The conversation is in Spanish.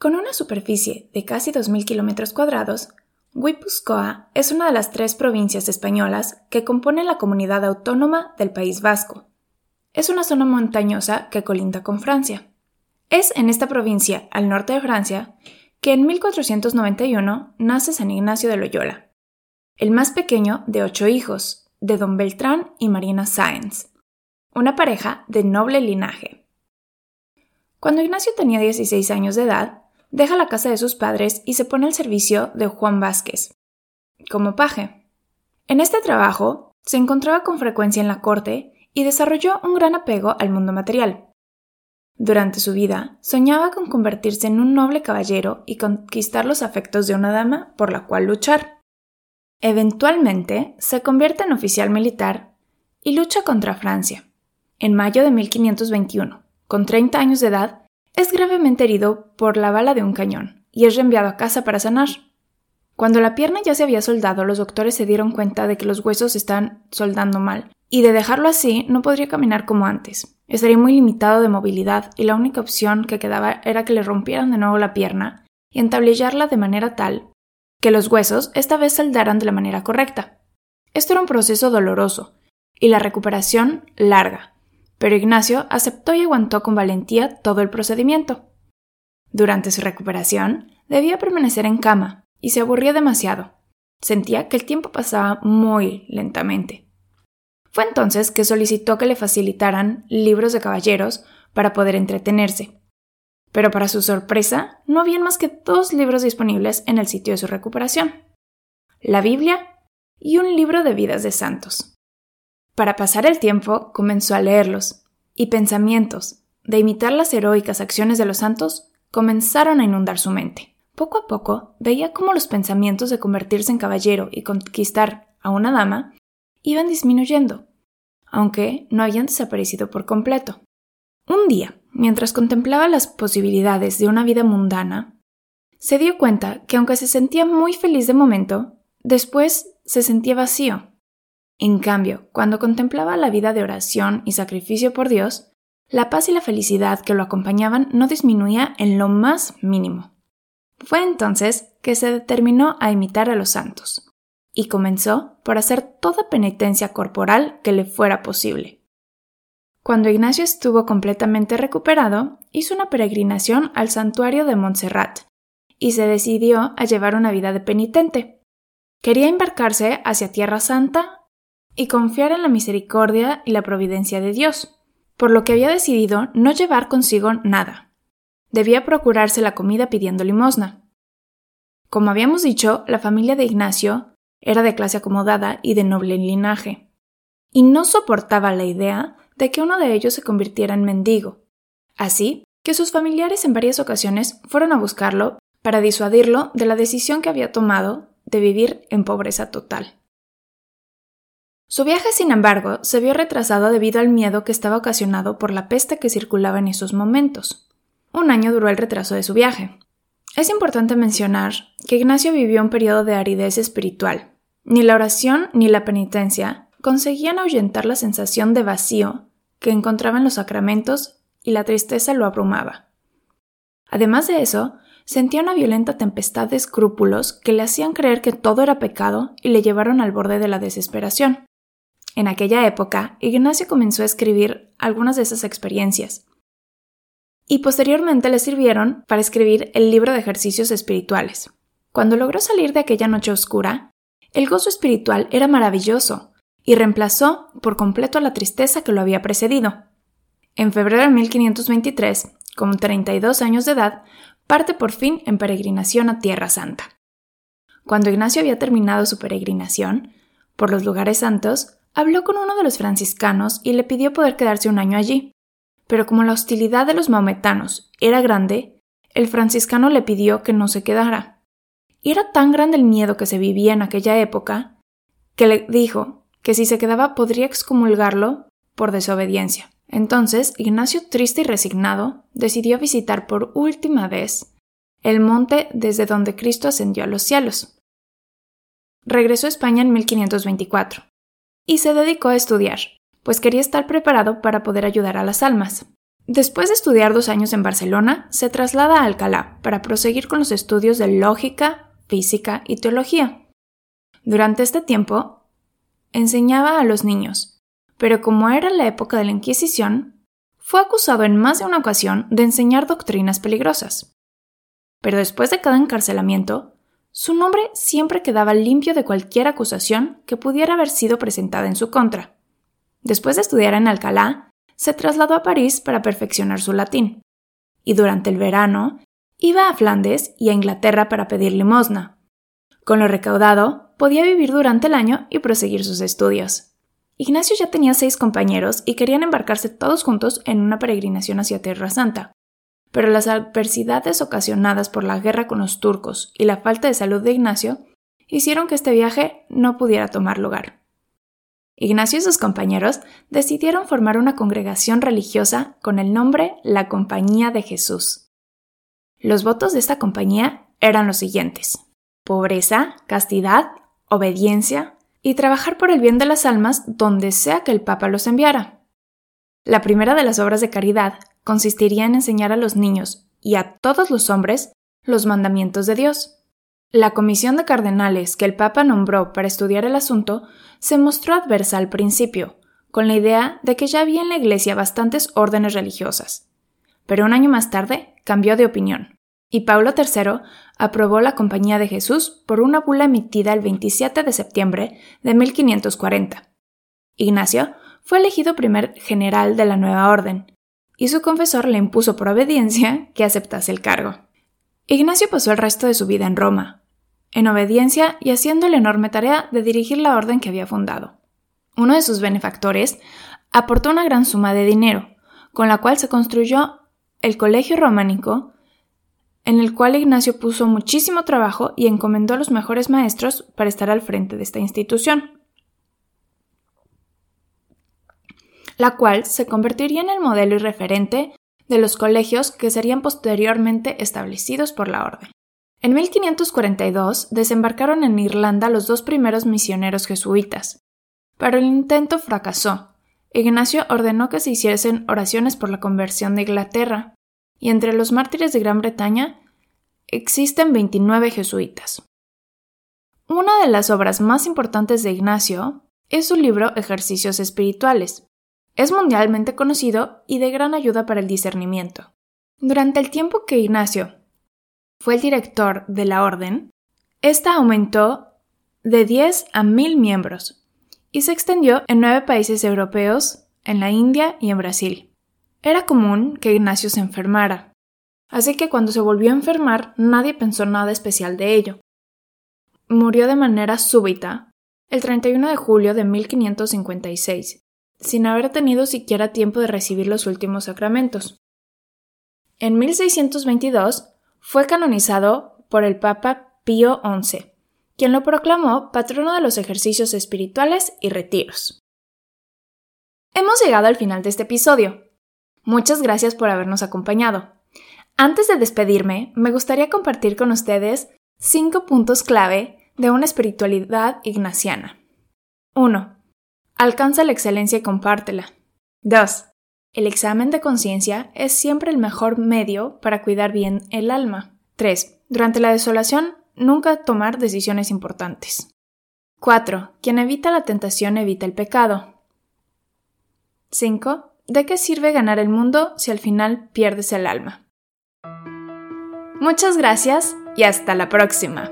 Con una superficie de casi 2.000 kilómetros cuadrados, Guipúzcoa es una de las tres provincias españolas que componen la comunidad autónoma del País Vasco. Es una zona montañosa que colinda con Francia. Es en esta provincia, al norte de Francia, que en 1491 nace San Ignacio de Loyola, el más pequeño de ocho hijos, de don Beltrán y Marina Sáenz, una pareja de noble linaje. Cuando Ignacio tenía 16 años de edad, deja la casa de sus padres y se pone al servicio de Juan Vázquez, como paje. En este trabajo se encontraba con frecuencia en la corte y desarrolló un gran apego al mundo material. Durante su vida soñaba con convertirse en un noble caballero y conquistar los afectos de una dama por la cual luchar. Eventualmente se convierte en oficial militar y lucha contra Francia. En mayo de 1521, con 30 años de edad, es gravemente herido por la bala de un cañón y es reenviado a casa para sanar. Cuando la pierna ya se había soldado, los doctores se dieron cuenta de que los huesos están soldando mal, y de dejarlo así no podría caminar como antes. Estaría muy limitado de movilidad y la única opción que quedaba era que le rompieran de nuevo la pierna y entablillarla de manera tal que los huesos esta vez soldaran de la manera correcta. Esto era un proceso doloroso y la recuperación larga, pero Ignacio aceptó y aguantó con valentía todo el procedimiento. Durante su recuperación, debía permanecer en cama y se aburría demasiado. Sentía que el tiempo pasaba muy lentamente. Fue entonces que solicitó que le facilitaran libros de caballeros para poder entretenerse. Pero para su sorpresa, no habían más que dos libros disponibles en el sitio de su recuperación. La Biblia y un libro de vidas de santos. Para pasar el tiempo comenzó a leerlos, y pensamientos, de imitar las heroicas acciones de los santos, comenzaron a inundar su mente. Poco a poco veía cómo los pensamientos de convertirse en caballero y conquistar a una dama iban disminuyendo, aunque no habían desaparecido por completo. Un día, mientras contemplaba las posibilidades de una vida mundana, se dio cuenta que aunque se sentía muy feliz de momento, después se sentía vacío en cambio, cuando contemplaba la vida de oración y sacrificio por Dios, la paz y la felicidad que lo acompañaban no disminuía en lo más mínimo. Fue entonces que se determinó a imitar a los santos, y comenzó por hacer toda penitencia corporal que le fuera posible. Cuando Ignacio estuvo completamente recuperado, hizo una peregrinación al santuario de Montserrat, y se decidió a llevar una vida de penitente. Quería embarcarse hacia Tierra Santa y confiar en la misericordia y la providencia de Dios, por lo que había decidido no llevar consigo nada. Debía procurarse la comida pidiendo limosna. Como habíamos dicho, la familia de Ignacio era de clase acomodada y de noble linaje, y no soportaba la idea de que uno de ellos se convirtiera en mendigo. Así que sus familiares en varias ocasiones fueron a buscarlo para disuadirlo de la decisión que había tomado de vivir en pobreza total. Su viaje, sin embargo, se vio retrasado debido al miedo que estaba ocasionado por la peste que circulaba en esos momentos. Un año duró el retraso de su viaje. Es importante mencionar que Ignacio vivió un periodo de aridez espiritual. Ni la oración ni la penitencia conseguían ahuyentar la sensación de vacío que encontraba en los sacramentos y la tristeza lo abrumaba. Además de eso, sentía una violenta tempestad de escrúpulos que le hacían creer que todo era pecado y le llevaron al borde de la desesperación. En aquella época, Ignacio comenzó a escribir algunas de esas experiencias, y posteriormente le sirvieron para escribir el libro de ejercicios espirituales. Cuando logró salir de aquella noche oscura, el gozo espiritual era maravilloso y reemplazó por completo la tristeza que lo había precedido. En febrero de 1523, con 32 años de edad, parte por fin en peregrinación a Tierra Santa. Cuando Ignacio había terminado su peregrinación por los lugares santos, Habló con uno de los franciscanos y le pidió poder quedarse un año allí. Pero como la hostilidad de los maometanos era grande, el franciscano le pidió que no se quedara. y era tan grande el miedo que se vivía en aquella época que le dijo que si se quedaba podría excomulgarlo por desobediencia. Entonces, Ignacio, triste y resignado, decidió visitar por última vez el monte desde donde Cristo ascendió a los cielos. Regresó a España en 1524 y se dedicó a estudiar, pues quería estar preparado para poder ayudar a las almas. Después de estudiar dos años en Barcelona, se traslada a Alcalá para proseguir con los estudios de lógica, física y teología. Durante este tiempo, enseñaba a los niños, pero como era la época de la Inquisición, fue acusado en más de una ocasión de enseñar doctrinas peligrosas. Pero después de cada encarcelamiento, su nombre siempre quedaba limpio de cualquier acusación que pudiera haber sido presentada en su contra. Después de estudiar en Alcalá, se trasladó a París para perfeccionar su latín, y durante el verano iba a Flandes y a Inglaterra para pedir limosna. Con lo recaudado, podía vivir durante el año y proseguir sus estudios. Ignacio ya tenía seis compañeros y querían embarcarse todos juntos en una peregrinación hacia Tierra Santa pero las adversidades ocasionadas por la guerra con los turcos y la falta de salud de Ignacio hicieron que este viaje no pudiera tomar lugar. Ignacio y sus compañeros decidieron formar una congregación religiosa con el nombre La Compañía de Jesús. Los votos de esta compañía eran los siguientes pobreza, castidad, obediencia y trabajar por el bien de las almas donde sea que el Papa los enviara. La primera de las obras de caridad consistiría en enseñar a los niños y a todos los hombres los mandamientos de Dios. La comisión de cardenales que el Papa nombró para estudiar el asunto se mostró adversa al principio, con la idea de que ya había en la Iglesia bastantes órdenes religiosas. Pero un año más tarde cambió de opinión, y Paulo III aprobó la Compañía de Jesús por una bula emitida el 27 de septiembre de 1540. Ignacio fue elegido primer general de la nueva orden, y su confesor le impuso por obediencia que aceptase el cargo. Ignacio pasó el resto de su vida en Roma, en obediencia y haciendo la enorme tarea de dirigir la orden que había fundado. Uno de sus benefactores aportó una gran suma de dinero, con la cual se construyó el colegio románico, en el cual Ignacio puso muchísimo trabajo y encomendó a los mejores maestros para estar al frente de esta institución. La cual se convertiría en el modelo y referente de los colegios que serían posteriormente establecidos por la orden. En 1542 desembarcaron en Irlanda los dos primeros misioneros jesuitas, pero el intento fracasó. Ignacio ordenó que se hiciesen oraciones por la conversión de Inglaterra, y entre los mártires de Gran Bretaña existen 29 jesuitas. Una de las obras más importantes de Ignacio es su libro Ejercicios Espirituales, es mundialmente conocido y de gran ayuda para el discernimiento. Durante el tiempo que Ignacio fue el director de la orden, esta aumentó de 10 a 1000 miembros y se extendió en nueve países europeos, en la India y en Brasil. Era común que Ignacio se enfermara, así que cuando se volvió a enfermar nadie pensó nada especial de ello. Murió de manera súbita el 31 de julio de 1556 sin haber tenido siquiera tiempo de recibir los últimos sacramentos. En 1622 fue canonizado por el Papa Pío XI, quien lo proclamó patrono de los ejercicios espirituales y retiros. Hemos llegado al final de este episodio. Muchas gracias por habernos acompañado. Antes de despedirme, me gustaría compartir con ustedes cinco puntos clave de una espiritualidad ignaciana. 1. Alcanza la excelencia y compártela. 2. El examen de conciencia es siempre el mejor medio para cuidar bien el alma. 3. Durante la desolación, nunca tomar decisiones importantes. 4. Quien evita la tentación evita el pecado. 5. ¿De qué sirve ganar el mundo si al final pierdes el alma? Muchas gracias y hasta la próxima.